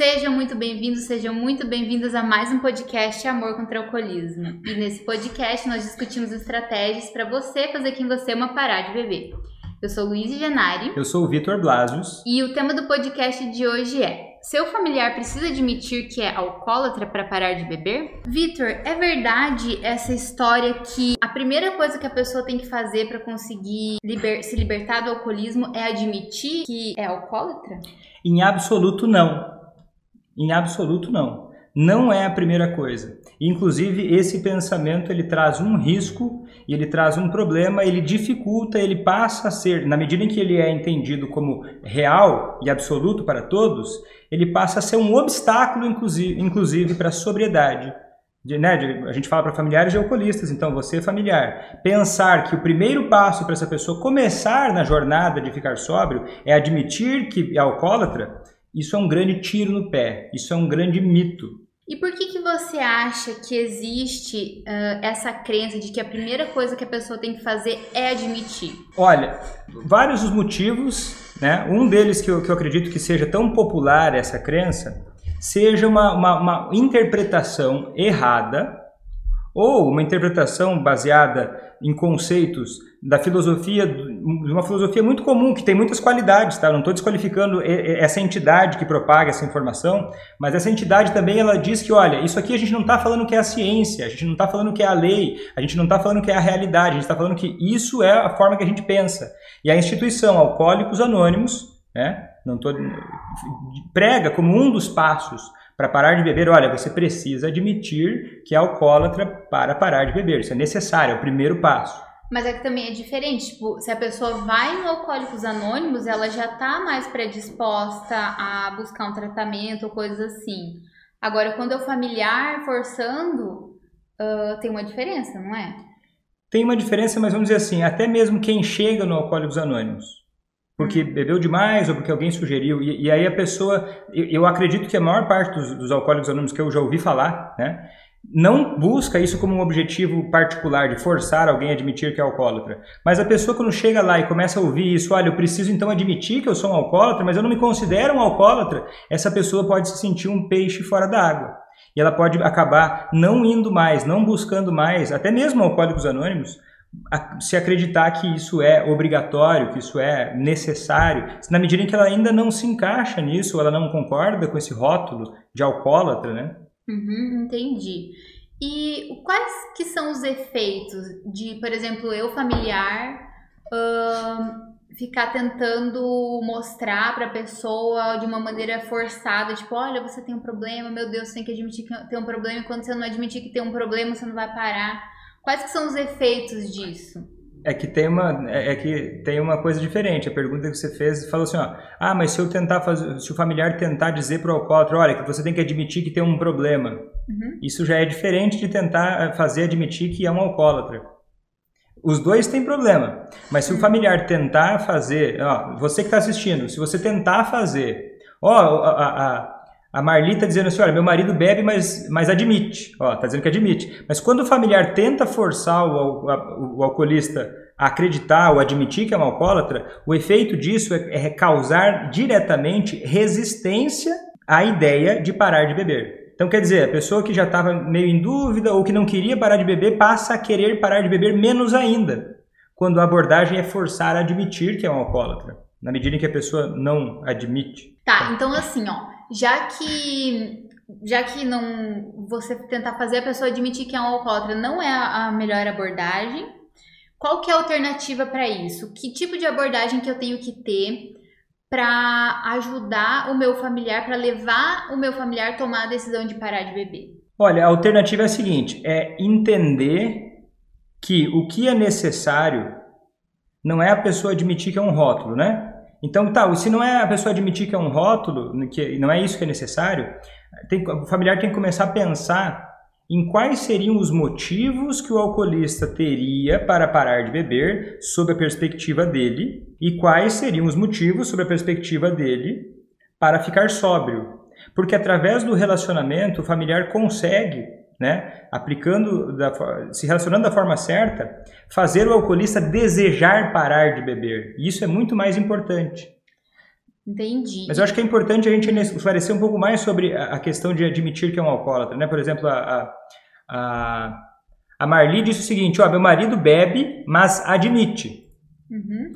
Sejam muito bem-vindos, sejam muito bem-vindas a mais um podcast Amor contra o Alcoolismo. E nesse podcast nós discutimos estratégias para você fazer com você uma parar de beber. Eu sou Luiz Genari. Eu sou o Vitor Blasius. E o tema do podcast de hoje é: Seu familiar precisa admitir que é alcoólatra para parar de beber? Vitor, é verdade essa história que a primeira coisa que a pessoa tem que fazer para conseguir liber se libertar do alcoolismo é admitir que é alcoólatra? Em absoluto não. Em absoluto não. Não é a primeira coisa. Inclusive esse pensamento ele traz um risco ele traz um problema, ele dificulta, ele passa a ser, na medida em que ele é entendido como real e absoluto para todos, ele passa a ser um obstáculo inclusive, inclusive para a sobriedade. De, né, de, a gente fala para familiares de alcoolistas, então você é familiar. Pensar que o primeiro passo para essa pessoa começar na jornada de ficar sóbrio é admitir que é alcoólatra, isso é um grande tiro no pé, isso é um grande mito. E por que, que você acha que existe uh, essa crença de que a primeira coisa que a pessoa tem que fazer é admitir? Olha, vários os motivos, né? Um deles que eu, que eu acredito que seja tão popular essa crença, seja uma, uma, uma interpretação errada ou uma interpretação baseada em conceitos da filosofia, de uma filosofia muito comum, que tem muitas qualidades, tá? Não estou desqualificando essa entidade que propaga essa informação, mas essa entidade também ela diz que, olha, isso aqui a gente não está falando que é a ciência, a gente não está falando que é a lei, a gente não está falando que é a realidade, a gente está falando que isso é a forma que a gente pensa. E a instituição Alcoólicos Anônimos, né? Não tô, prega como um dos passos para parar de beber, olha, você precisa admitir que é alcoólatra para parar de beber. Isso é necessário, é o primeiro passo. Mas é que também é diferente, tipo, se a pessoa vai no Alcoólicos Anônimos, ela já tá mais predisposta a buscar um tratamento ou coisas assim. Agora, quando é o familiar forçando, uh, tem uma diferença, não é? Tem uma diferença, mas vamos dizer assim, até mesmo quem chega no Alcoólicos Anônimos, porque bebeu demais ou porque alguém sugeriu. E, e aí a pessoa, eu, eu, acredito que a maior parte dos, dos alcoólicos anônimos que eu já ouvi falar, né, não busca isso como um objetivo particular de forçar alguém a admitir que é alcoólatra. Mas a pessoa quando chega lá e começa a ouvir isso, olha, eu preciso então admitir que eu sou um alcoólatra, mas eu não me considero um alcoólatra, essa pessoa pode se sentir um peixe fora da água. E ela pode acabar não indo mais, não buscando mais, até mesmo alcoólicos anônimos, se acreditar que isso é obrigatório, que isso é necessário, na medida em que ela ainda não se encaixa nisso, ela não concorda com esse rótulo de alcoólatra, né? Uhum, entendi. E quais que são os efeitos de, por exemplo, eu familiar ficar tentando mostrar para a pessoa de uma maneira forçada, tipo, olha, você tem um problema, meu Deus, você tem que admitir que tem um problema, e quando você não admitir que tem um problema, você não vai parar. Quais que são os efeitos disso? É que tem uma é, é que tem uma coisa diferente. A pergunta que você fez falou assim, ó, ah, mas se eu tentar fazer, se o familiar tentar dizer para o alcoólatra, olha, que você tem que admitir que tem um problema, uhum. isso já é diferente de tentar eh, fazer admitir que é um alcoólatra. Os dois têm problema, mas se o uhum. familiar tentar fazer, ó, você que está assistindo, se você tentar fazer, ó, a, a a Marli está dizendo assim, olha, meu marido bebe, mas, mas admite. Ó, tá dizendo que admite. Mas quando o familiar tenta forçar o, o, o alcoolista a acreditar ou admitir que é um alcoólatra, o efeito disso é, é causar diretamente resistência à ideia de parar de beber. Então, quer dizer, a pessoa que já estava meio em dúvida ou que não queria parar de beber passa a querer parar de beber menos ainda, quando a abordagem é forçar a admitir que é um alcoólatra, na medida em que a pessoa não admite. Tá, então assim, ó, já que já que não você tentar fazer a pessoa admitir que é um alcoólatra não é a melhor abordagem, qual que é a alternativa para isso? Que tipo de abordagem que eu tenho que ter para ajudar o meu familiar, para levar o meu familiar a tomar a decisão de parar de beber? Olha, a alternativa é a seguinte: é entender que o que é necessário não é a pessoa admitir que é um rótulo, né? Então, tá, se não é a pessoa admitir que é um rótulo, que não é isso que é necessário, tem, o familiar tem que começar a pensar em quais seriam os motivos que o alcoolista teria para parar de beber sob a perspectiva dele e quais seriam os motivos sob a perspectiva dele para ficar sóbrio. Porque através do relacionamento o familiar consegue né, aplicando, da, se relacionando da forma certa, fazer o alcoolista desejar parar de beber. E isso é muito mais importante. Entendi. Mas eu acho que é importante a gente esclarecer um pouco mais sobre a questão de admitir que é um alcoólatra, né? Por exemplo, a, a, a Marli disse o seguinte, ó, meu marido bebe, mas admite. Uhum.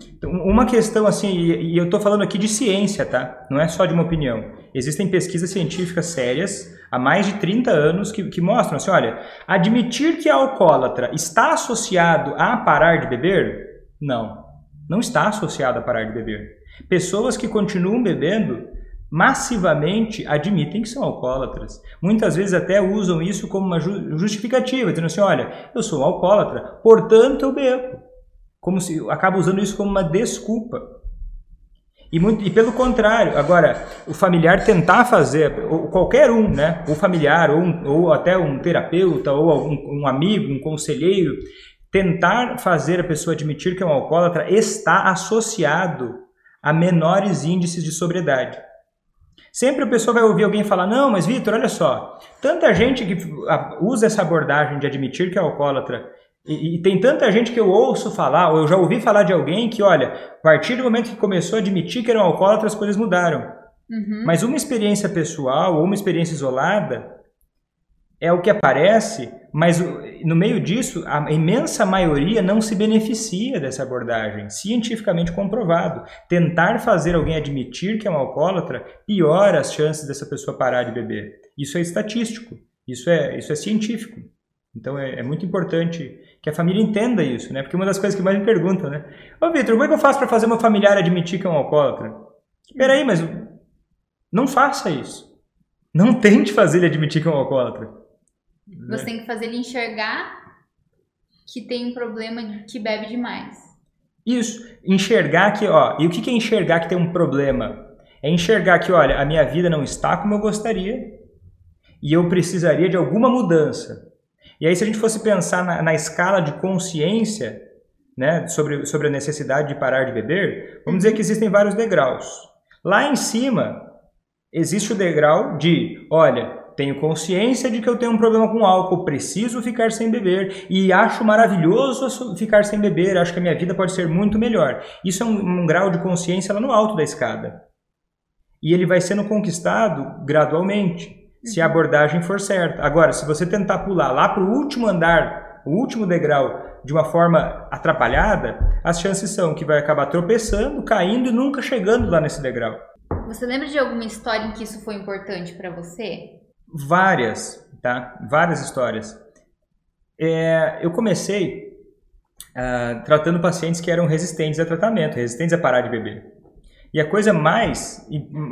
Uma questão assim, e, eu estou falando aqui de ciência, tá? Não é só de uma opinião. Existem pesquisas científicas sérias há mais de 30 anos que, que mostram assim, olha, admitir que a alcoólatra está associado a parar de beber? Não, não está associado a parar de beber. Pessoas que continuam bebendo massivamente admitem que são alcoólatras. Muitas vezes até usam isso como uma justificativa, dizendo assim, olha, eu sou um alcoólatra, portanto eu bebo. Como se acaba usando isso como uma desculpa. E, muito, e pelo contrário, agora, o familiar tentar fazer, ou qualquer um, né, o familiar, ou, um, ou até um terapeuta, ou um, um amigo, um conselheiro, tentar fazer a pessoa admitir que é um alcoólatra está associado a menores índices de sobriedade. Sempre a pessoa vai ouvir alguém falar: Não, mas Vitor, olha só, tanta gente que usa essa abordagem de admitir que é alcoólatra, e, e, tem tanta gente que eu ouço falar, ou eu já ouvi falar de alguém que, olha, a partir do momento que começou a admitir que era um alcoólatra, as coisas mudaram. Uhum. Mas uma experiência pessoal ou uma experiência isolada é o que aparece, mas no meio disso, a imensa maioria não se beneficia dessa abordagem, cientificamente comprovado. Tentar fazer alguém admitir que é um alcoólatra piora as chances dessa pessoa parar de beber. Isso é estatístico, isso é, isso é científico. Então é, é muito importante que a família entenda isso, né? Porque uma das coisas que mais me perguntam, né? Ô Vitor, como é que eu faço para fazer meu familiar admitir que é um alcoólatra? Peraí, mas não faça isso. Não tente fazer ele admitir que é um alcoólatra. Você né? tem que fazer ele enxergar que tem um problema de que bebe demais. Isso, enxergar que, ó, e o que é enxergar que tem um problema? É enxergar que, olha, a minha vida não está como eu gostaria e eu precisaria de alguma mudança. E aí, se a gente fosse pensar na, na escala de consciência, né, sobre, sobre a necessidade de parar de beber, vamos dizer que existem vários degraus. Lá em cima, existe o degrau de, olha, tenho consciência de que eu tenho um problema com álcool, preciso ficar sem beber e acho maravilhoso ficar sem beber, acho que a minha vida pode ser muito melhor. Isso é um, um grau de consciência lá no alto da escada. E ele vai sendo conquistado gradualmente, se a abordagem for certa. Agora, se você tentar pular lá para o último andar, o último degrau, de uma forma atrapalhada, as chances são que vai acabar tropeçando, caindo e nunca chegando lá nesse degrau. Você lembra de alguma história em que isso foi importante para você? várias, tá? Várias histórias. É, eu comecei uh, tratando pacientes que eram resistentes a tratamento, resistentes a parar de beber. E a coisa mais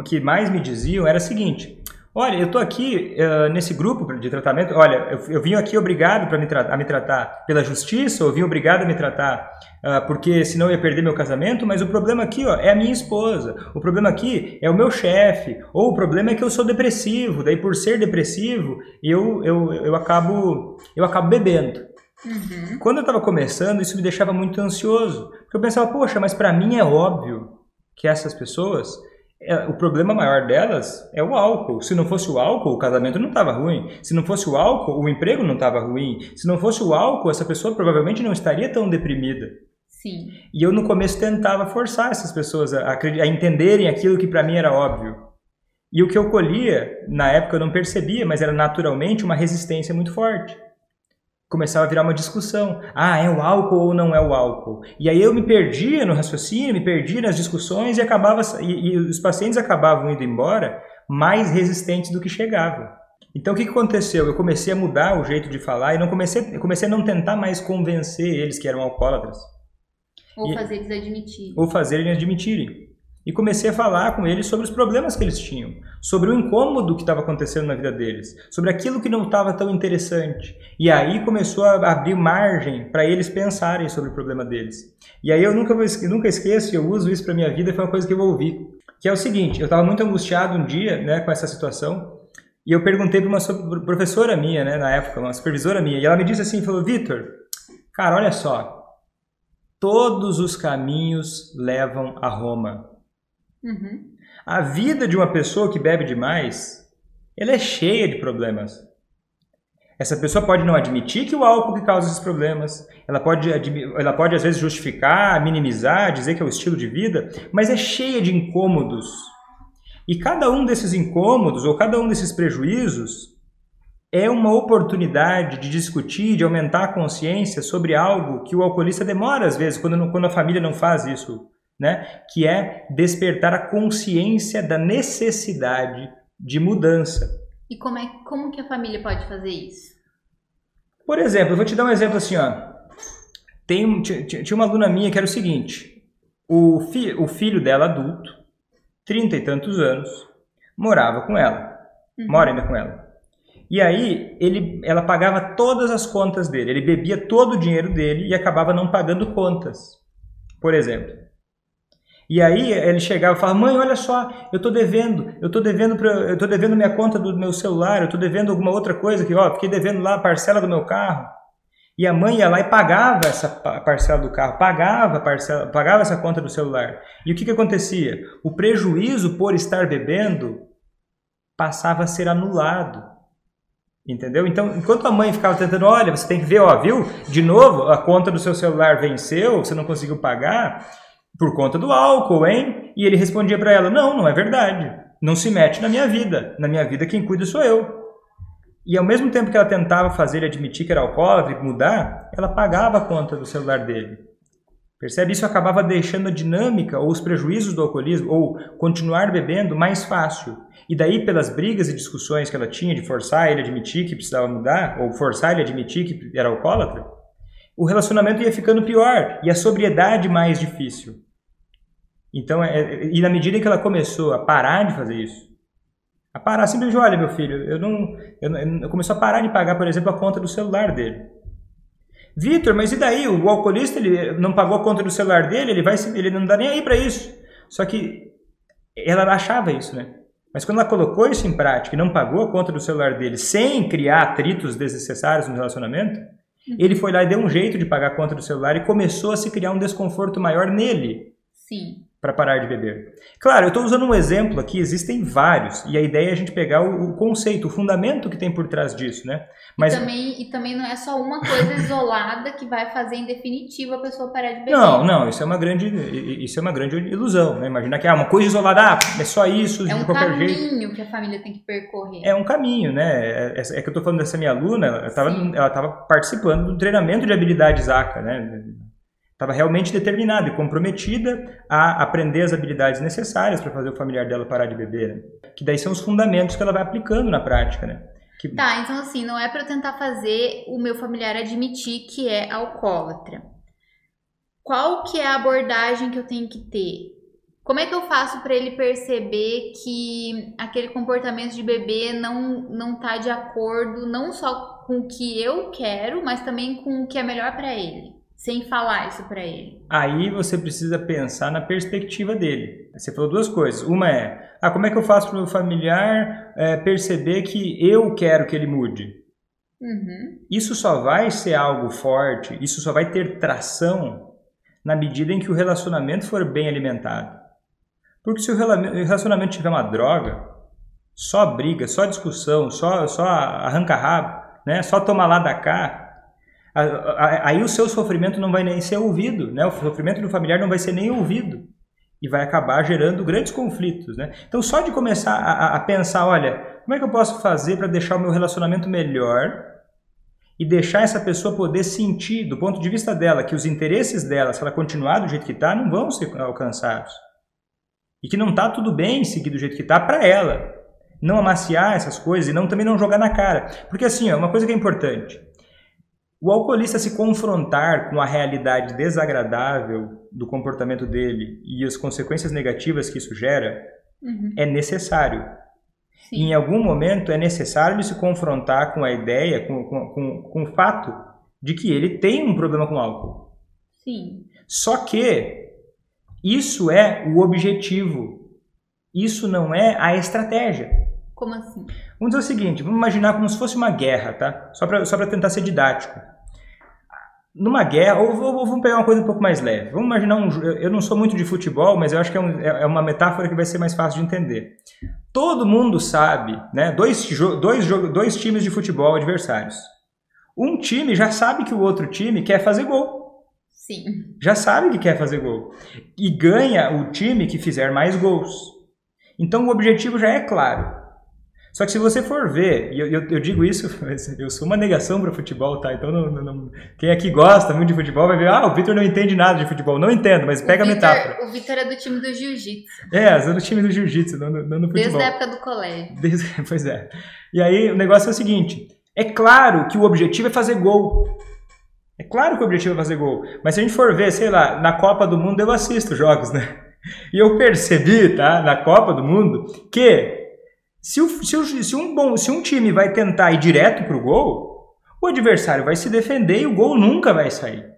que mais me diziam era a seguinte: Olha, eu estou aqui uh, nesse grupo de tratamento. Olha, eu, eu vim aqui obrigado para me, a me tratar pela justiça, ou vim obrigado a me tratar uh, porque senão eu ia perder meu casamento. Mas o problema aqui ó, é a minha esposa. O problema aqui é o meu chefe. Ou o problema é que eu sou depressivo. Daí, por ser depressivo, eu, eu, eu, acabo, eu acabo bebendo. Uhum. Quando eu estava começando, isso me deixava muito ansioso. Porque eu pensava, poxa, mas para mim é óbvio que essas pessoas o problema maior delas é o álcool. Se não fosse o álcool, o casamento não estava ruim. Se não fosse o álcool, o emprego não estava ruim. Se não fosse o álcool, essa pessoa provavelmente não estaria tão deprimida. Sim. E eu no começo tentava forçar essas pessoas a, a entenderem aquilo que para mim era óbvio. E o que eu colhia, na época eu não percebia, mas era naturalmente uma resistência muito forte começava a virar uma discussão. Ah, é o álcool ou não é o álcool? E aí eu me perdia no raciocínio, me perdia nas discussões e acabava e, e os pacientes acabavam indo embora mais resistentes do que chegavam. Então o que, que aconteceu? Eu comecei a mudar o jeito de falar e não comecei, comecei a não tentar mais convencer eles que eram alcoólatras. Ou e, fazer eles admitirem. Ou fazer eles admitirem. E comecei a falar com eles sobre os problemas que eles tinham, sobre o incômodo que estava acontecendo na vida deles, sobre aquilo que não estava tão interessante. E aí começou a abrir margem para eles pensarem sobre o problema deles. E aí eu nunca, vou, nunca esqueço, eu uso isso para minha vida, foi uma coisa que eu ouvi, que é o seguinte, eu estava muito angustiado um dia né, com essa situação, e eu perguntei para uma professora minha, né, na época, uma supervisora minha, e ela me disse assim, falou, Vitor, cara, olha só, todos os caminhos levam a Roma. Uhum. A vida de uma pessoa que bebe demais, ela é cheia de problemas. Essa pessoa pode não admitir que o álcool que causa esses problemas, ela pode, ela pode às vezes justificar, minimizar, dizer que é o estilo de vida, mas é cheia de incômodos. E cada um desses incômodos ou cada um desses prejuízos é uma oportunidade de discutir, de aumentar a consciência sobre algo que o alcoolista demora às vezes, quando, quando a família não faz isso, né? que é despertar a consciência da necessidade de mudança. E como, é, como que a família pode fazer isso? Por exemplo, eu vou te dar um exemplo assim, ó. Tem, tinha uma aluna minha que era o seguinte, o, fi, o filho dela adulto, trinta e tantos anos, morava com ela, uhum. mora ainda com ela. E aí ele, ela pagava todas as contas dele. Ele bebia todo o dinheiro dele e acabava não pagando contas, por exemplo. E aí ele chegava e falava: "Mãe, olha só, eu tô devendo, eu tô devendo pra, eu tô devendo minha conta do meu celular, eu tô devendo alguma outra coisa que, ó, fiquei devendo lá a parcela do meu carro". E a mãe ia lá e pagava essa parcela do carro, pagava, parcela, pagava essa conta do celular. E o que, que acontecia? O prejuízo por estar bebendo passava a ser anulado. Entendeu? Então, enquanto a mãe ficava tentando, olha, você tem que ver, ó, viu? De novo, a conta do seu celular venceu, você não conseguiu pagar por conta do álcool, hein? E ele respondia para ela: "Não, não é verdade. Não se mete na minha vida. Na minha vida quem cuida sou eu." E ao mesmo tempo que ela tentava fazer ele admitir que era alcoólatra e mudar, ela pagava a conta do celular dele. Percebe? Isso acabava deixando a dinâmica ou os prejuízos do alcoolismo ou continuar bebendo mais fácil. E daí, pelas brigas e discussões que ela tinha de forçar ele a admitir que precisava mudar, ou forçar ele a admitir que era alcoólatra, o relacionamento ia ficando pior e a sobriedade mais difícil. Então, é, e na medida que ela começou a parar de fazer isso, a parar simplesmente, olha, meu filho, eu não, eu, eu começou a parar de pagar, por exemplo, a conta do celular dele. Vitor, mas e daí? O alcoolista ele não pagou a conta do celular dele, ele vai, ele não dá nem aí para isso. Só que ela achava isso, né? Mas quando ela colocou isso em prática e não pagou a conta do celular dele sem criar atritos desnecessários no relacionamento, uhum. ele foi lá e deu um jeito de pagar a conta do celular e começou a se criar um desconforto maior nele. Sim. Para parar de beber. Claro, eu estou usando um exemplo aqui, existem vários, e a ideia é a gente pegar o, o conceito, o fundamento que tem por trás disso, né? Mas... E, também, e também não é só uma coisa isolada que vai fazer em definitivo a pessoa parar de beber. Não, não, isso é uma grande, isso é uma grande ilusão, né? Imaginar que ah, uma coisa isolada, ah, é só isso, é de um qualquer jeito. É um caminho que a família tem que percorrer. É um caminho, né? É, é, é que eu estou falando dessa minha aluna, ela estava participando do treinamento de habilidades ACA, né? Estava realmente determinada e comprometida a aprender as habilidades necessárias para fazer o familiar dela parar de beber. Né? Que daí são os fundamentos que ela vai aplicando na prática, né? Que... Tá, então assim, não é para tentar fazer o meu familiar admitir que é alcoólatra. Qual que é a abordagem que eu tenho que ter? Como é que eu faço para ele perceber que aquele comportamento de bebê não não tá de acordo não só com o que eu quero, mas também com o que é melhor para ele? Sem falar isso para ele. Aí você precisa pensar na perspectiva dele. Você falou duas coisas. Uma é, ah, como é que eu faço para o meu familiar é, perceber que eu quero que ele mude? Uhum. Isso só vai ser algo forte, isso só vai ter tração na medida em que o relacionamento for bem alimentado. Porque se o relacionamento tiver uma droga, só briga, só discussão, só, só arranca rabo, né? só toma lá da cá, aí o seu sofrimento não vai nem ser ouvido, né? O sofrimento do familiar não vai ser nem ouvido. E vai acabar gerando grandes conflitos, né? Então só de começar a, a pensar, olha, como é que eu posso fazer para deixar o meu relacionamento melhor e deixar essa pessoa poder sentir, do ponto de vista dela, que os interesses dela, se ela continuar do jeito que está, não vão ser alcançados. E que não está tudo bem seguir do jeito que está para ela, não amaciar essas coisas e não também não jogar na cara, porque assim, ó, uma coisa que é importante o alcoolista se confrontar com a realidade desagradável do comportamento dele e as consequências negativas que isso gera uhum. é necessário. Sim. Em algum momento é necessário ele se confrontar com a ideia, com, com, com, com o fato de que ele tem um problema com álcool. Sim. Só que isso é o objetivo. Isso não é a estratégia. Como assim? Vamos dizer o seguinte, vamos imaginar como se fosse uma guerra, tá? Só para só tentar ser didático numa guerra, ou, ou, vamos pegar uma coisa um pouco mais leve. Vamos imaginar um. Eu não sou muito de futebol, mas eu acho que é, um, é, é uma metáfora que vai ser mais fácil de entender. Todo mundo sabe, né? Dois, dois, dois times de futebol adversários. Um time já sabe que o outro time quer fazer gol. Sim. Já sabe que quer fazer gol. E ganha o time que fizer mais gols. Então o objetivo já é claro. Só que se você for ver, e eu, eu, eu, digo isso, eu sou uma negação para futebol, tá? Então não, não, quem aqui gosta muito de futebol vai ver, ah, o Vitor não entende nada de futebol. Não entendo, mas pega Victor, a metáfora. O Vitor é do time do jiu-jitsu. É, sou do time do jiu-jitsu, não, não do futebol. Desde a época do colégio. Desde, pois é. E aí o negócio é o seguinte, é claro que o objetivo é fazer gol. É claro que o objetivo é fazer gol. Mas se a gente for ver, sei lá, na Copa do Mundo eu assisto jogos, né? E eu percebi, tá, na Copa do Mundo, que se, o, se, o, se, um, bom, se um time vai tentar ir direto para o gol, o adversário vai se defender e o gol nunca vai sair.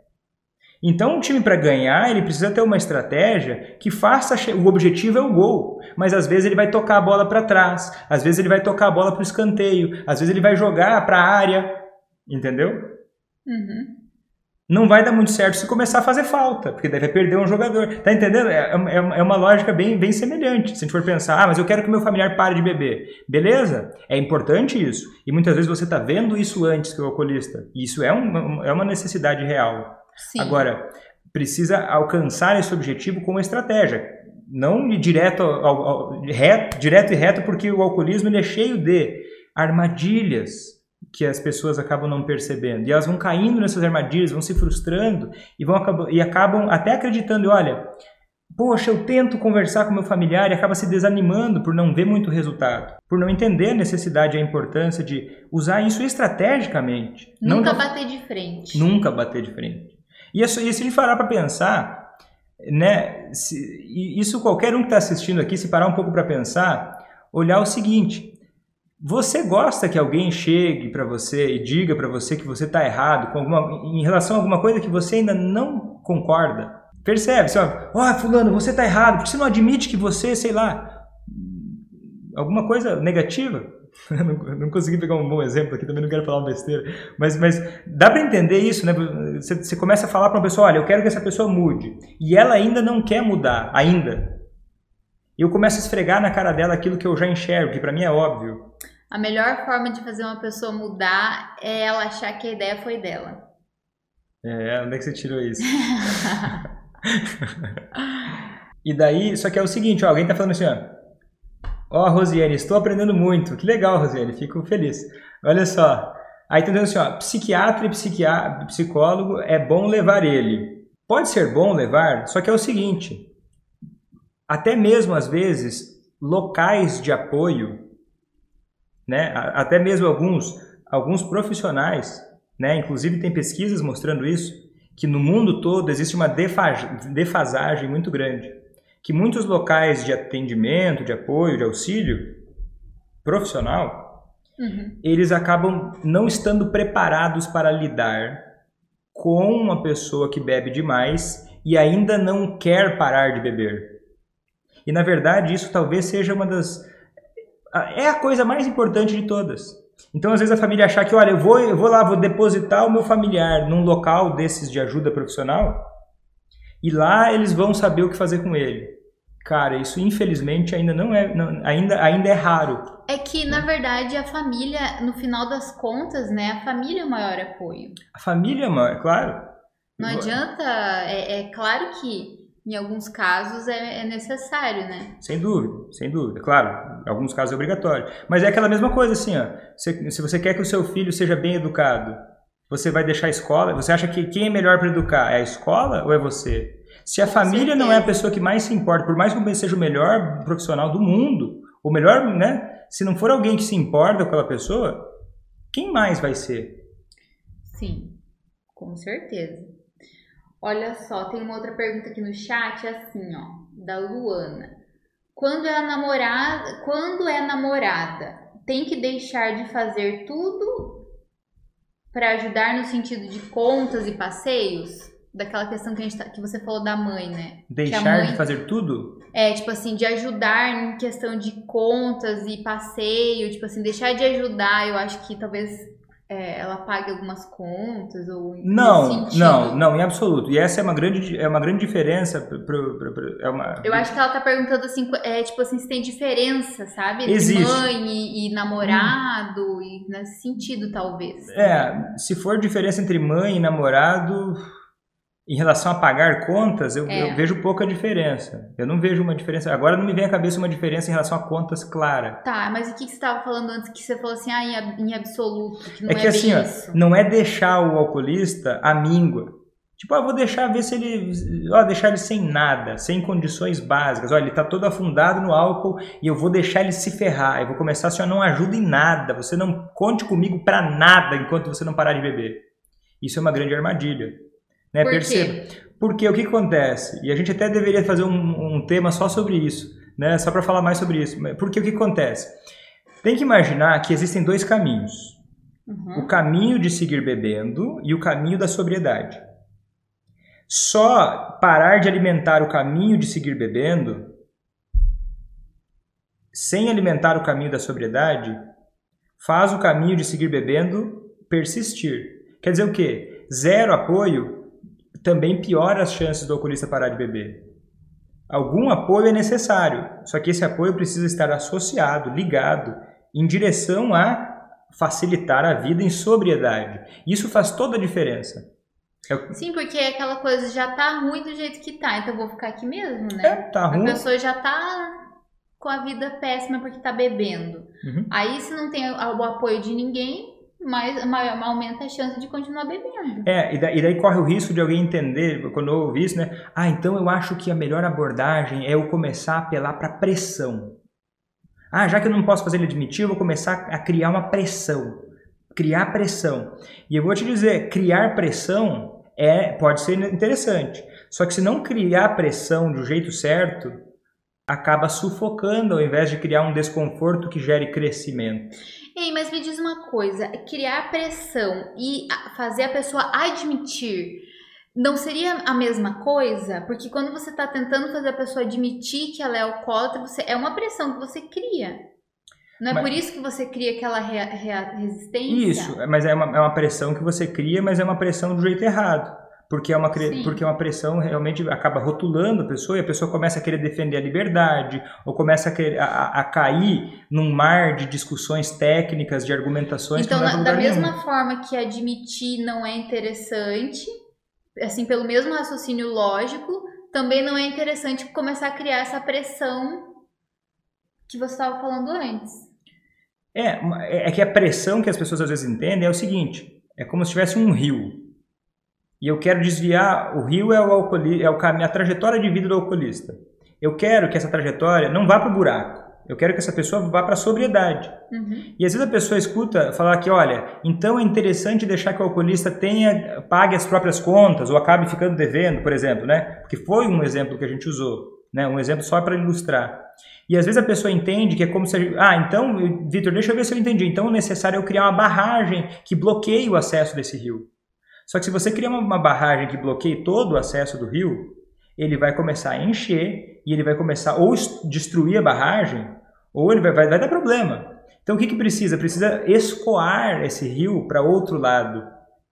Então, um time para ganhar, ele precisa ter uma estratégia que faça. O objetivo é o gol, mas às vezes ele vai tocar a bola para trás, às vezes ele vai tocar a bola para o escanteio, às vezes ele vai jogar para a área, entendeu? Uhum não vai dar muito certo se começar a fazer falta, porque deve perder um jogador. Tá entendendo? É, é, é, uma lógica bem, bem semelhante. Se a gente for pensar, ah, mas eu quero que meu familiar pare de beber. Beleza, é importante isso. E muitas vezes você está vendo isso antes que o alcoolista. E isso é, um, é uma necessidade real. Sim. Agora, precisa alcançar esse objetivo com uma estratégia. Não direto, ao, ao, reto, direto e reto, porque o alcoolismo ele é cheio de armadilhas que as pessoas acabam não percebendo. E elas vão caindo nessas armadilhas, vão se frustrando e, vão, e acabam até acreditando, olha, poxa, eu tento conversar com meu familiar e acaba se desanimando por não ver muito resultado, por não entender a necessidade e a importância de usar isso estrategicamente. Nunca não, bater de frente. Nunca bater de frente. E, isso, e se a gente parar para pensar, né, se, isso qualquer um que está assistindo aqui, se parar um pouco para pensar, olhar o seguinte, você gosta que alguém chegue para você e diga para você que você está errado com alguma, em relação a alguma coisa que você ainda não concorda? Percebe? Você ó, oh, fulano, você está errado, porque você não admite que você, sei lá, alguma coisa negativa? não, não consegui pegar um bom exemplo aqui, também não quero falar uma besteira, mas, mas dá para entender isso, né? Você, você começa a falar para uma pessoa, olha, eu quero que essa pessoa mude, e ela ainda não quer mudar, ainda. E eu começo a esfregar na cara dela aquilo que eu já enxergo, que para mim é óbvio. A melhor forma de fazer uma pessoa mudar é ela achar que a ideia foi dela. É, onde é que você tirou isso? e daí, só que é o seguinte, ó, alguém tá falando assim, ó. Ó, oh, Rosiane, estou aprendendo muito. Que legal, Rosiane, fico feliz. Olha só. Aí tá dizendo assim, ó, psiquiatra e psicólogo, é bom levar ele. Pode ser bom levar, só que é o seguinte, até mesmo às vezes, locais de apoio né? Até mesmo alguns, alguns profissionais, né? inclusive tem pesquisas mostrando isso, que no mundo todo existe uma defasagem muito grande. Que muitos locais de atendimento, de apoio, de auxílio profissional, uhum. eles acabam não estando preparados para lidar com uma pessoa que bebe demais e ainda não quer parar de beber. E na verdade, isso talvez seja uma das é a coisa mais importante de todas. Então, às vezes, a família achar que, olha, eu vou, eu vou lá, vou depositar o meu familiar num local desses de ajuda profissional e lá eles vão saber o que fazer com ele. Cara, isso infelizmente ainda não é, não, ainda, ainda é raro. É que, na verdade, a família, no final das contas, né, a família é o maior apoio. A família é maior, claro. Não adianta, é, é claro que em alguns casos é, é, necessário, né? Sem dúvida, sem dúvida. Claro, em alguns casos é obrigatório. Mas é aquela mesma coisa assim, ó. Se, se você quer que o seu filho seja bem educado, você vai deixar a escola. Você acha que quem é melhor para educar? É a escola ou é você? Se a Com família certeza. não é a pessoa que mais se importa, por mais que você seja o melhor profissional do mundo, o melhor, né? Se não for alguém que se importa com aquela pessoa, quem mais vai ser? Sim, com certeza. Olha só, tem uma outra pergunta aqui no chat, assim, ó, da Luana. Quando é namorada, quando é namorada, tem que deixar de fazer tudo para ajudar no sentido de contas e passeios? Daquela questão que, a gente tá, que você falou da mãe, né? Deixar mãe, de fazer tudo? É, tipo assim, de ajudar em questão de contas e passeio, tipo assim, deixar de ajudar, eu acho que talvez é, ela pague algumas contas ou não não não em absoluto e essa é uma grande é uma grande diferença pro, pro, pro, é uma... eu acho que ela tá perguntando assim é tipo assim se tem diferença sabe entre Existe. mãe e, e namorado hum. e nesse sentido talvez é se for diferença entre mãe e namorado em relação a pagar contas, eu, é. eu, vejo pouca diferença. Eu não vejo uma diferença. Agora não me vem à cabeça uma diferença em relação a contas clara. Tá, mas o que, que você estava falando antes que você falou assim, ah, em, absoluto, que não é, é que assim, ó, não é deixar o alcoolista à míngua. Tipo, ah, vou deixar ver se ele. Ó, deixar ele sem nada, sem condições básicas. Olha, ele está todo afundado no álcool e eu vou deixar ele se ferrar. Eu vou começar assim, ó, não ajuda em nada. Você não conte comigo para nada enquanto você não parar de beber. Isso é uma grande armadilha. Né? Por Perceba. Quê? Porque o que acontece? E a gente até deveria fazer um, um tema só sobre isso, né? só para falar mais sobre isso. Porque o que acontece? Tem que imaginar que existem dois caminhos. Uhum. O caminho de seguir bebendo e o caminho da sobriedade. Só parar de alimentar o caminho de seguir bebendo, sem alimentar o caminho da sobriedade, faz o caminho de seguir bebendo persistir. Quer dizer o quê? Zero apoio também piora as chances do alcoolista parar de beber. Algum apoio é necessário, só que esse apoio precisa estar associado, ligado, em direção a facilitar a vida em sobriedade. Isso faz toda a diferença. É... Sim, porque é aquela coisa já tá ruim do jeito que tá, então eu vou ficar aqui mesmo, né? É, tá ruim. A pessoa já tá com a vida péssima porque tá bebendo. Uhum. Aí se não tem o apoio de ninguém, mais, mais, aumenta a chance de continuar bebendo. É, e, da, e daí corre o risco de alguém entender, quando eu ouvi isso, né? Ah, então eu acho que a melhor abordagem é eu começar a apelar para pressão. Ah, já que eu não posso fazer ele admitir, eu vou começar a criar uma pressão. Criar pressão. E eu vou te dizer, criar pressão é pode ser interessante. Só que se não criar pressão do jeito certo, acaba sufocando ao invés de criar um desconforto que gere crescimento. Ei, mas me diz uma coisa: criar pressão e fazer a pessoa admitir não seria a mesma coisa? Porque quando você está tentando fazer a pessoa admitir que ela é alcoólatra, você, é uma pressão que você cria. Não é mas, por isso que você cria aquela resistência? Isso, mas é uma, é uma pressão que você cria, mas é uma pressão do jeito errado porque é uma porque é uma pressão realmente acaba rotulando a pessoa e a pessoa começa a querer defender a liberdade ou começa a, querer, a, a cair num mar de discussões técnicas de argumentações então que não da mesma nenhum. forma que admitir não é interessante assim pelo mesmo raciocínio lógico também não é interessante começar a criar essa pressão que você estava falando antes. É é que a pressão que as pessoas às vezes entendem é o seguinte é como se tivesse um rio e eu quero desviar, o rio é, o alcooli, é o, a trajetória de vida do alcoolista. Eu quero que essa trajetória não vá para o buraco. Eu quero que essa pessoa vá para a sobriedade. Uhum. E às vezes a pessoa escuta falar que, olha, então é interessante deixar que o alcoolista tenha, pague as próprias contas ou acabe ficando devendo, por exemplo, né? Porque foi um exemplo que a gente usou, né? Um exemplo só para ilustrar. E às vezes a pessoa entende que é como se. Ah, então, Vitor, deixa eu ver se eu entendi. Então é necessário eu criar uma barragem que bloqueie o acesso desse rio. Só que se você criar uma, barragem que bloqueie todo o acesso do rio, ele vai começar a encher e ele vai começar ou destruir a barragem ou ele vai, vai, vai dar problema. Então o que, que precisa? Precisa escoar esse rio para outro lado.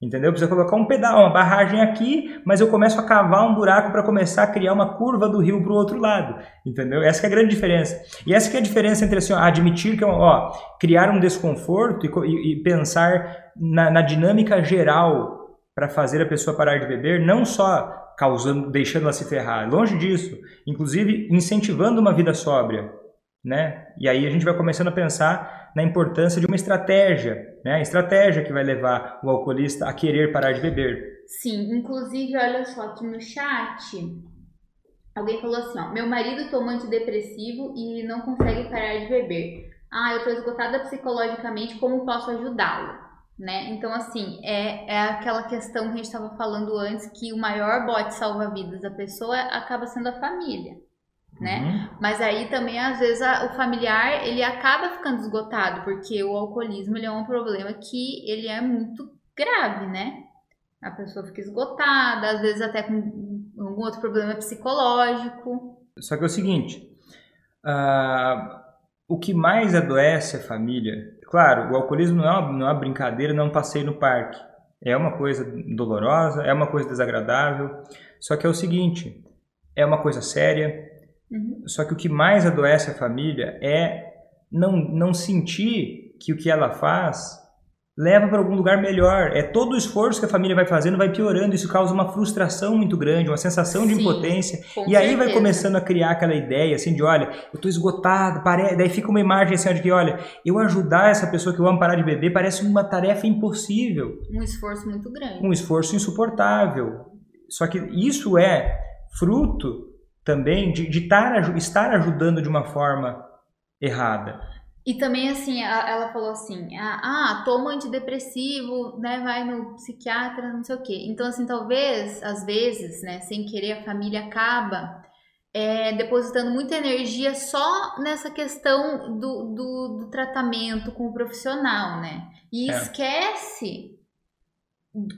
Entendeu? Precisa colocar um pedal, uma barragem aqui, mas eu começo a cavar um buraco para começar a criar uma curva do rio para o outro lado. Entendeu? Essa é a grande diferença. E essa é a diferença entre assim, ó, admitir que, ó, criar um desconforto e, e, e pensar na, na dinâmica geral para fazer a pessoa parar de beber, não só causando, deixando ela se ferrar, longe disso, inclusive incentivando uma vida sóbria, né? E aí a gente vai começando a pensar na importância de uma estratégia, né? A estratégia que vai levar o alcoolista a querer parar de beber. Sim, inclusive, olha só aqui no chat, alguém falou assim, ó, meu marido toma antidepressivo e não consegue parar de beber. Ah, eu estou esgotada psicologicamente, como posso ajudá-lo? Né? Então, assim, é, é aquela questão que a gente estava falando antes, que o maior bote salva-vidas da pessoa acaba sendo a família, né? Uhum. Mas aí também, às vezes, a, o familiar, ele acaba ficando esgotado, porque o alcoolismo, ele é um problema que ele é muito grave, né? A pessoa fica esgotada, às vezes até com algum outro problema psicológico. Só que é o seguinte, uh, o que mais adoece a família, claro, o alcoolismo não é uma, não é uma brincadeira, não é um passeio no parque. É uma coisa dolorosa, é uma coisa desagradável, só que é o seguinte, é uma coisa séria, uhum. só que o que mais adoece a família é não, não sentir que o que ela faz leva para algum lugar melhor. É todo o esforço que a família vai fazendo vai piorando, isso causa uma frustração muito grande, uma sensação de Sim, impotência. E aí vai começando a criar aquela ideia assim de, olha, eu estou esgotado, pare... daí fica uma imagem assim de que, olha, eu ajudar essa pessoa que eu amo parar de beber parece uma tarefa impossível. Um esforço muito grande. Um esforço insuportável. Só que isso é fruto também de, de tar, estar ajudando de uma forma errada. E também, assim, ela falou assim, ah, ah, toma antidepressivo, né, vai no psiquiatra, não sei o quê. Então, assim, talvez, às vezes, né, sem querer, a família acaba é, depositando muita energia só nessa questão do, do, do tratamento com o profissional, né? E é. esquece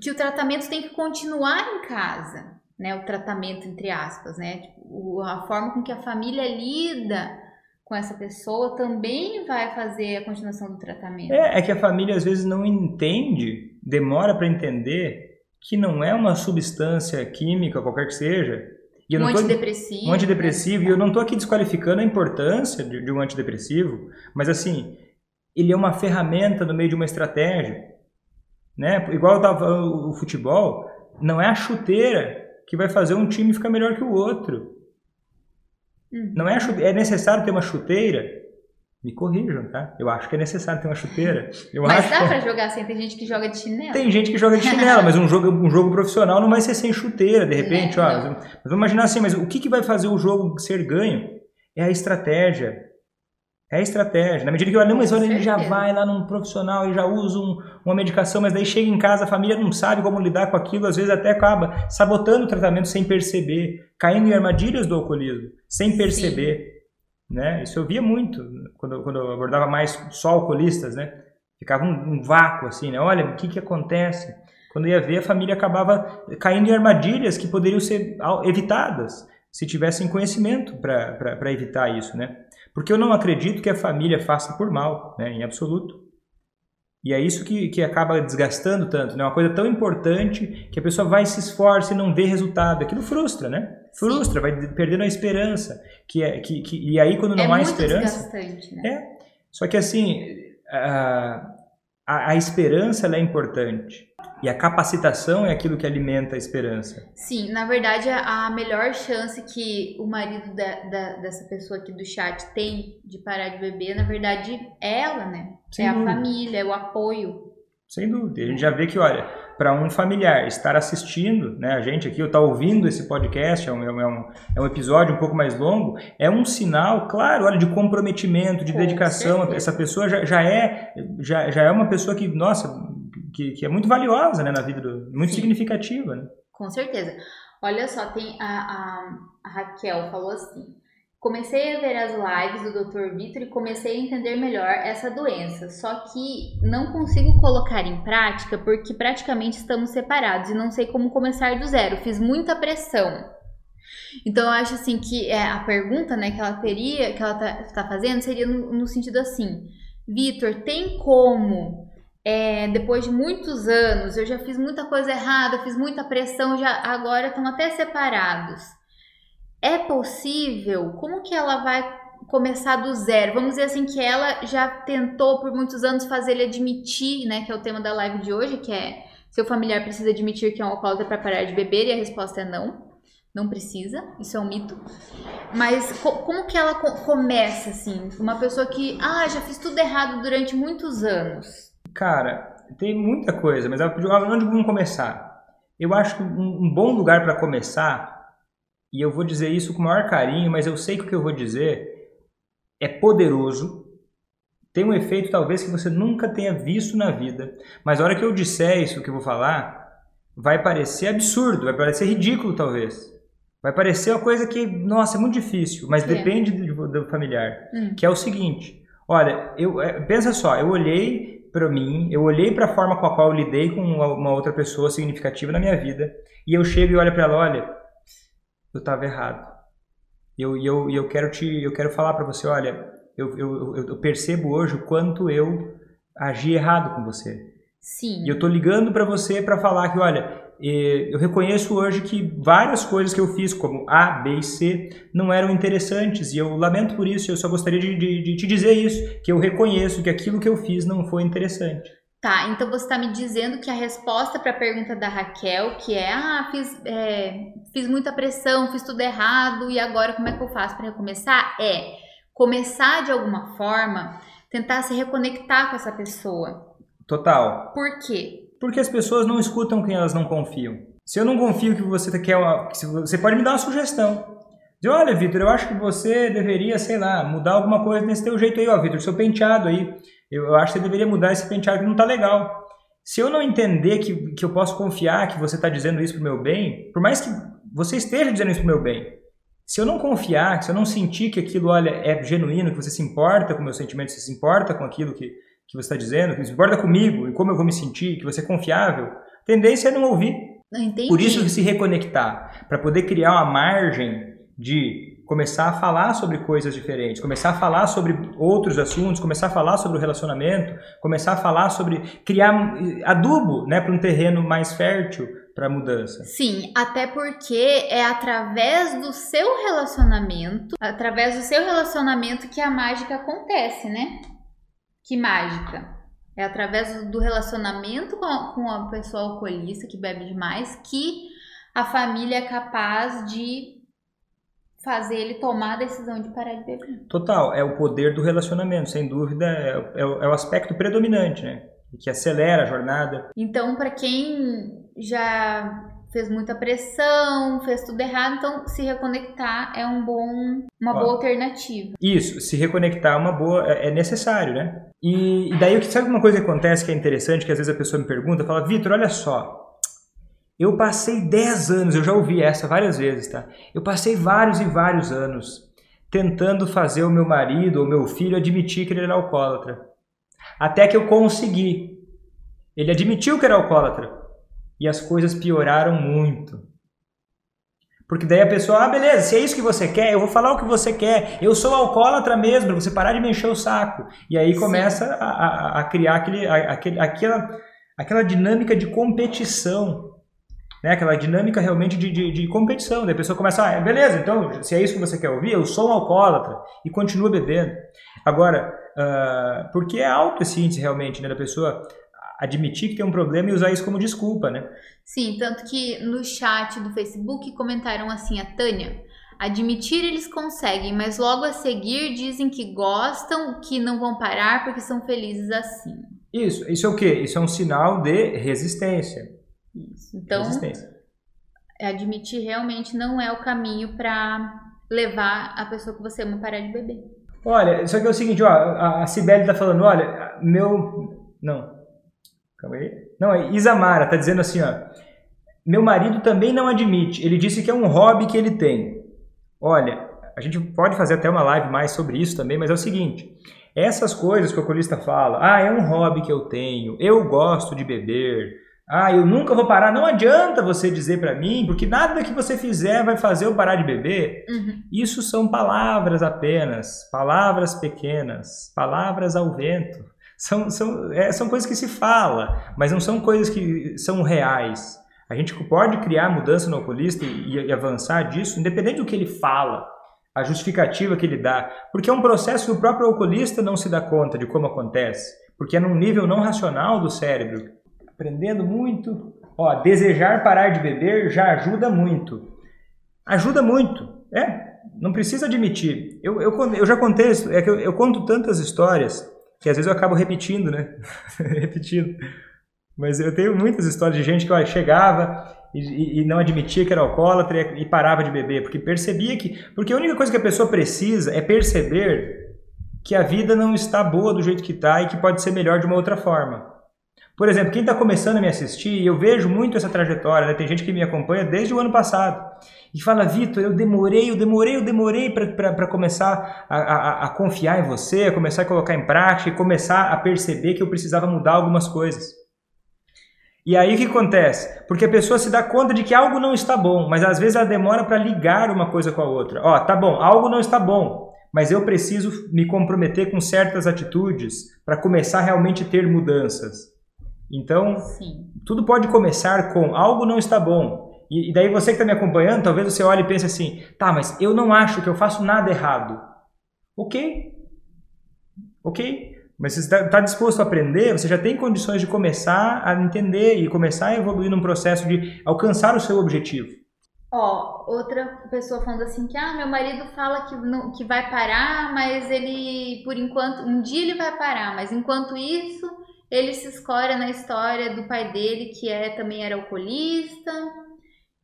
que o tratamento tem que continuar em casa, né? O tratamento, entre aspas, né? Tipo, a forma com que a família lida com essa pessoa também vai fazer a continuação do tratamento. É, é que a família às vezes não entende, demora para entender que não é uma substância química, qualquer que seja. E um antidepressivo. Um antidepressivo. Né? E eu não estou aqui desqualificando a importância de, de um antidepressivo, mas assim, ele é uma ferramenta no meio de uma estratégia. Né? Igual eu tava falando, o futebol, não é a chuteira que vai fazer um time ficar melhor que o outro. Uhum. Não é, é necessário ter uma chuteira? Me corrijam, tá? Eu acho que é necessário ter uma chuteira. Eu mas dá que... pra jogar assim? Tem gente que joga de chinelo. Tem gente que joga de chinelo, mas um jogo, um jogo profissional não vai ser sem chuteira, de repente. É, ó, mas vamos imaginar assim, mas o que, que vai fazer o jogo ser ganho? É a estratégia, é a estratégia. Na medida que eu não, mas olha, ele já vai lá num profissional, ele já usa um, uma medicação, mas daí chega em casa, a família não sabe como lidar com aquilo, às vezes até acaba sabotando o tratamento sem perceber, caindo em armadilhas do alcoolismo, sem perceber. Né? Isso eu via muito quando, quando eu abordava mais só alcoolistas, né? Ficava um, um vácuo assim, né? Olha, o que, que acontece? Quando ia ver, a família acabava caindo em armadilhas que poderiam ser evitadas se tivessem conhecimento para evitar isso, né? Porque eu não acredito que a família faça por mal, né, em absoluto. E é isso que, que acaba desgastando tanto, né? Uma coisa tão importante que a pessoa vai se esforça e não vê resultado. Aquilo frustra, né? Frustra, Sim. vai perdendo a esperança. Que é, que, que, e aí, quando não é há esperança. Desgastante, né? É. Só que assim, a, a, a esperança é importante. E a capacitação é aquilo que alimenta a esperança. Sim, na verdade, a melhor chance que o marido da, da, dessa pessoa aqui do chat tem de parar de beber, na verdade, é ela, né? Sem é dúvida. a família, é o apoio. Sem dúvida. A gente já vê que, olha, para um familiar estar assistindo, né, a gente aqui, eu estar tá ouvindo esse podcast, é um, é, um, é um episódio um pouco mais longo, é um sinal, claro, olha, de comprometimento, de Com dedicação. Certeza. Essa pessoa já, já, é, já, já é uma pessoa que, nossa, que, que é muito valiosa né, na vida, do, muito Sim. significativa. Né? Com certeza. Olha só, tem a, a, a Raquel falou assim. Comecei a ver as lives do Dr. Vitor e comecei a entender melhor essa doença. Só que não consigo colocar em prática porque praticamente estamos separados e não sei como começar do zero. Fiz muita pressão. Então eu acho assim que é, a pergunta né, que ela teria, que ela tá, tá fazendo, seria no, no sentido assim: Vitor, tem como é, depois de muitos anos, eu já fiz muita coisa errada, fiz muita pressão, já agora estão até separados. É possível? Como que ela vai começar do zero? Vamos dizer assim que ela já tentou por muitos anos fazer ele admitir, né, que é o tema da live de hoje, que é seu familiar precisa admitir que é um alcoólatra para parar de beber e a resposta é não. Não precisa, isso é um mito. Mas co como que ela co começa assim? Uma pessoa que, ah, já fiz tudo errado durante muitos anos Cara, tem muita coisa, mas onde vamos começar? Eu acho que um, bom lugar para começar, e eu vou dizer isso com o maior carinho, mas eu sei que o que eu vou dizer é poderoso, tem um efeito talvez que você nunca tenha visto na vida, mas a hora que eu disser isso que eu vou falar, vai parecer absurdo, vai parecer ridículo talvez. Vai parecer uma coisa que, nossa, é muito difícil, mas depende do, do familiar. Hum. Que é o seguinte: olha, eu, é, pensa só, eu olhei para mim, eu olhei para a forma com a qual eu lidei com uma, outra pessoa significativa na minha vida, e eu chego e olho para ela, olha, eu estava errado. E eu, eu, eu quero te, eu quero falar para você, olha, Eu, eu, eu percebo hoje o quanto eu agi errado com você. Sim. E eu tô ligando para você para falar que, olha, eu reconheço hoje que várias coisas que eu fiz, como A, B e C, não eram interessantes. E eu lamento por isso. Eu só gostaria de, de, de te dizer isso, que eu reconheço que aquilo que eu fiz não foi interessante. Tá, então você está me dizendo que a resposta para a pergunta da Raquel, que é, ah, fiz, é, fiz muita pressão, fiz tudo errado e agora como é que eu faço para recomeçar? É começar de alguma forma, tentar se reconectar com essa pessoa. Total. Por quê? Porque as pessoas não escutam quem elas não confiam. Se eu não confio que você quer uma, você pode me dar uma sugestão. Diz, olha, Vitor, eu acho que você deveria, sei lá, mudar alguma coisa nesse teu jeito aí, ó, Vitor, seu penteado aí. Eu, acho que você deveria mudar esse penteado que não está legal. Se eu não entender que, que eu posso confiar que você está dizendo isso para o meu bem, por mais que você esteja dizendo isso para o meu bem, se eu não confiar, se eu não sentir que aquilo olha, é genuíno, que você se importa com meus sentimentos, você se importa com aquilo que, que você está dizendo, que importa comigo e como eu vou me sentir, que você é confiável, a tendência é não ouvir. Entendi. Por isso se reconectar, para poder criar uma margem de começar a falar sobre coisas diferentes, começar a falar sobre outros assuntos, começar a falar sobre o relacionamento, começar a falar sobre criar adubo, né, para um terreno mais fértil para mudança. Sim, até porque é através do seu relacionamento, através do seu relacionamento que a mágica acontece, né? Que mágica? É através do relacionamento com a, com a pessoa alcoolista que bebe demais que a família é capaz de fazer ele tomar a decisão de parar de beber. Total, é o poder do relacionamento, sem dúvida, é, é, o, é o aspecto predominante, né? Que acelera a jornada. Então, para quem já fez muita pressão, fez tudo errado, então se reconectar é um bom, uma Ó, boa alternativa. Isso, se reconectar é uma boa, é, é necessário, né? E, e daí, sabe uma coisa que acontece que é interessante, que às vezes a pessoa me pergunta, fala, Vitor, olha só, eu passei 10 anos, eu já ouvi essa várias vezes, tá? Eu passei vários e vários anos tentando fazer o meu marido ou meu filho admitir que ele era alcoólatra. Até que eu consegui. Ele admitiu que era alcoólatra. E as coisas pioraram muito. Porque daí a pessoa, ah, beleza, se é isso que você quer, eu vou falar o que você quer. Eu sou alcoólatra mesmo, você parar de me encher o saco. E aí começa a, a, a, criar aquele, aquele, aquela, aquela dinâmica de competição né? Aquela dinâmica realmente de, de, de competição. Daí a pessoa começa, ah, beleza, então, se é isso que você quer ouvir, eu sou um alcoólatra e continua bebendo. Agora, uh, porque é alto esse índice realmente, né? Da pessoa admitir que tem um problema e usar isso como desculpa, né? Sim, tanto que no chat do Facebook comentaram assim, a Tânia, admitir eles conseguem, mas logo a seguir dizem que gostam, que não vão parar porque são felizes assim. Isso, isso é o quê? Isso é um sinal de resistência. Isso. Então, admitir realmente não é o caminho para levar a pessoa que você ama a parar de beber. Olha, só que é o seguinte, ó, a Cibele tá falando, olha, meu... Não. Calma aí. Não, é Isamara tá dizendo assim, ó. Meu marido também não admite. Ele disse que é um hobby que ele tem. Olha, a gente pode fazer até uma live mais sobre isso também, mas é o seguinte. Essas coisas que o oculista fala, ah, é um hobby que eu tenho, eu gosto de beber, ah, eu nunca vou parar. Não adianta você dizer para mim, porque nada que você fizer vai fazer eu parar de beber. Uhum. Isso são palavras apenas, palavras pequenas, palavras ao vento. São, são, é, são coisas que se fala, mas não são coisas que são reais. A gente pode criar mudança no alcoolista e, e avançar disso, independente do que ele fala, a justificativa que ele dá, porque é um processo que o próprio alcoolista não se dá conta de como acontece, porque é num nível não racional do cérebro aprendendo muito. Ó, desejar parar de beber já ajuda muito. Ajuda muito. É, não precisa admitir. Eu, eu, eu já contei é que eu, eu conto tantas histórias que às vezes eu acabo repetindo, né? repetindo. Mas eu tenho muitas histórias de gente que ó, chegava e, e, não admitia que era alcoólatra e parava de beber, porque percebia que. Porque a única coisa que a pessoa precisa é perceber que a vida não está boa do jeito que está e que pode ser melhor de uma outra forma. Por exemplo, quem está começando a me assistir, eu vejo muito essa trajetória, né? tem gente que me acompanha desde o ano passado e fala, Vitor, eu demorei, eu demorei, eu demorei para começar a, a, a, confiar em você, a começar a colocar em prática e começar a perceber que eu precisava mudar algumas coisas. E aí o que acontece? Porque a pessoa se dá conta de que algo não está bom, mas às vezes ela demora para ligar uma coisa com a outra. Ó, tá bom, algo não está bom, mas eu preciso me comprometer com certas atitudes para começar realmente a ter mudanças. Então, Sim. tudo pode começar com algo não está bom. E, e daí você que está me acompanhando, talvez você olhe e pense assim, tá, mas eu não acho que eu faço nada errado. Ok. Ok. Mas você está tá disposto a aprender, você já tem condições de começar a entender e começar a evoluir num processo de alcançar o seu objetivo. Ó, outra pessoa falando assim que ah, meu marido fala que, não, que vai parar, mas ele, por enquanto, um dia ele vai parar, mas enquanto isso, ele se escora na história do pai dele, que é também era alcoolista,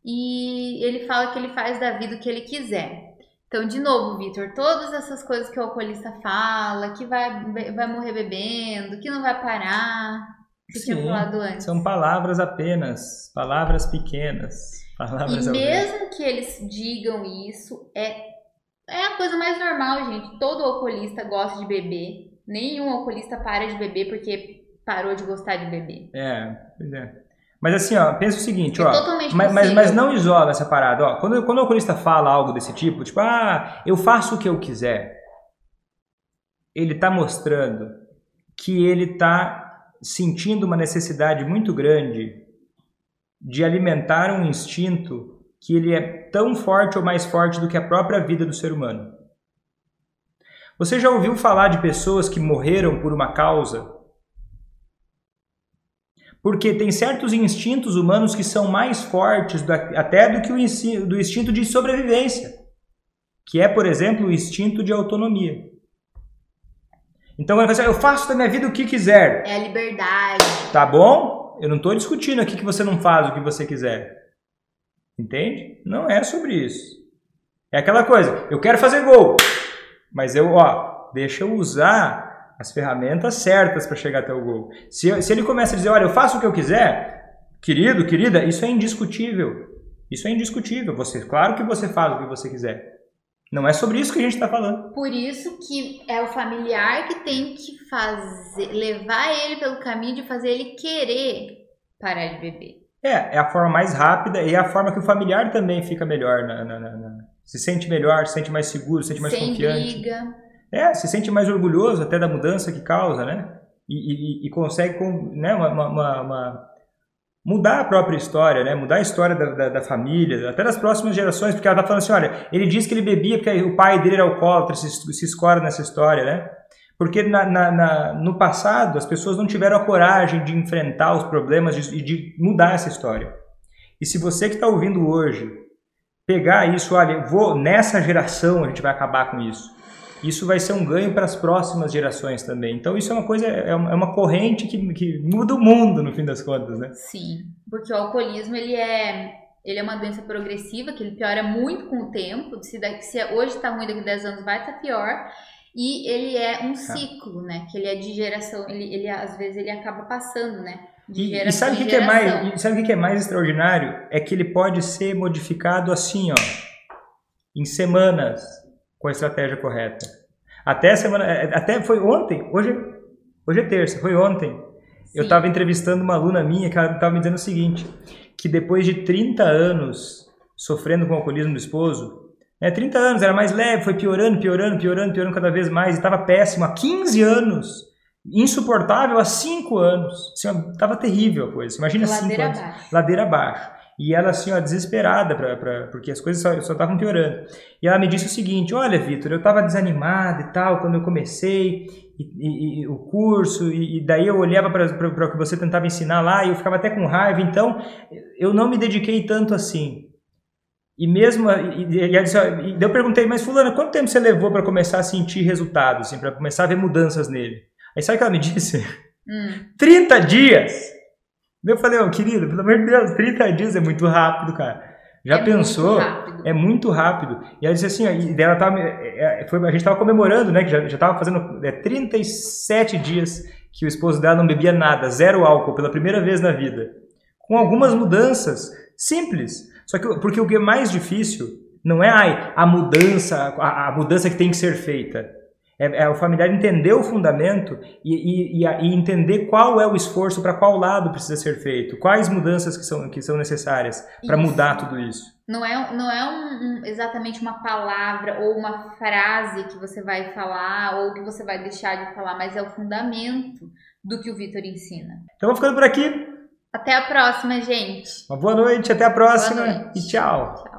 e ele fala que ele faz da vida o que ele quiser. Então, de novo, Vitor, todas essas coisas que o alcoolista fala, que vai, vai morrer bebendo, que não vai parar, que Sim, tinha falado antes. São palavras apenas, palavras pequenas. Palavras e mesmo que eles digam isso, é, é a coisa mais normal, gente. Todo alcoolista gosta de beber. Nenhum alcoolista para de beber porque parou de gostar de beber. É, pois é. Mas assim, ó, pensa o seguinte, é ó. Mas, mas, mas, não isola essa parada, ó. Quando, quando o alcoolista fala algo desse tipo, tipo, ah, eu faço o que eu quiser, ele tá mostrando que ele tá sentindo uma necessidade muito grande de alimentar um instinto que ele é tão forte ou mais forte do que a própria vida do ser humano. Você já ouviu falar de pessoas que morreram por uma causa? Porque tem certos instintos humanos que são mais fortes até do que o do instinto de sobrevivência, que é, por exemplo, o instinto de autonomia. Então, eu faço da minha vida o que quiser. É a liberdade. Tá bom? Eu não estou discutindo aqui que você não faz o que você quiser. Entende? Não é sobre isso. É aquela coisa, eu quero fazer gol, mas eu, ó, deixa eu usar as ferramentas certas para chegar até o gol. Se, se ele começa a dizer, olha, eu faço o que eu quiser, querido, querida, isso é indiscutível. Isso é indiscutível. Você, claro que você faz o que você quiser. Não é sobre isso que a gente está falando. Por isso que é o familiar que tem que fazer, levar ele pelo caminho de fazer ele querer parar de beber. É, é a forma mais rápida e é a forma que o familiar também fica melhor, na, na, na, se sente melhor, se sente mais seguro, se sente mais Sem confiante. Briga. É, se sente mais orgulhoso até da mudança que causa, né? E, e, e consegue né, uma, uma, uma mudar a própria história, né? Mudar a história da, da, da, família, até das próximas gerações, porque ela tá falando assim, olha, ele disse que ele bebia porque o pai dele era alcoólatra, se, se escora nessa história, né? Porque na, na, na, no passado as pessoas não tiveram a coragem de enfrentar os problemas e de, de mudar essa história. E se você que está ouvindo hoje pegar isso, olha, vou nessa geração a gente vai acabar com isso isso vai ser um ganho para as próximas gerações também. Então isso é uma coisa, é uma é corrente que, que muda o mundo no fim das contas, né? Sim, porque o alcoolismo ele é ele é uma doença progressiva que ele piora muito com o tempo. Se, daqui, se hoje está ruim, daqui a 10 anos vai estar tá pior. E ele é um tá. ciclo, né? Que ele é de geração, ele, ele às vezes ele acaba passando, né? De e, e sabe o que, que, é mais, sabe o que é mais extraordinário? É que ele pode ser modificado assim, ó, em semanas com a estratégia correta. Até semana, é, até foi ontem, hoje, hoje é terça, foi ontem. Sim. Eu estava entrevistando uma aluna minha que ela estava me dizendo o seguinte, que depois de 30 anos sofrendo com o alcoolismo do esposo, né, 30 anos, era mais leve, foi piorando, piorando, piorando, piorando cada vez mais, e estava péssimo há 15 anos, insuportável há 5 anos. Estava assim, terrível a coisa. Imagina 5 anos. Abaixo. Ladeira abaixo. E ela, assim, ó, desesperada, pra, pra, porque as coisas só estavam piorando. E ela me disse o seguinte: Olha, Vitor, eu estava desanimada e tal quando eu comecei e, e, e o curso, e, e, daí eu olhava para o que você tentava ensinar lá e eu ficava até com raiva, então eu não me dediquei tanto assim. E mesmo. E, e, e, eu perguntei, mas Fulana, quanto tempo você levou para começar a sentir resultados, assim, para começar a ver mudanças nele? Aí sabe o que ela me disse? Hum. 30 dias! Eu falei, oh, querido, pelo amor de Deus, 30 dias é muito rápido, cara. Já é pensou? Muito é muito rápido. E ela disse assim, e dela tava, é, é, foi, a gente estava comemorando, né? Que já, já tava fazendo é, 37 dias que o esposo dela não bebia nada, zero álcool, pela primeira vez na vida. Com algumas mudanças simples. Só que porque o que é mais difícil não é ai, a mudança, a, a mudança que tem que ser feita. É, é o familiar entender o fundamento e, e, e, entender qual é o esforço para qual lado precisa ser feito, quais mudanças que são, que são necessárias para mudar tudo isso. Não é, não é um, um, exatamente uma palavra ou uma frase que você vai falar ou que você vai deixar de falar, mas é o fundamento do que o Vitor ensina. Então, vou ficando por aqui. Até a próxima, gente. Uma boa noite, até a próxima e tchau. tchau.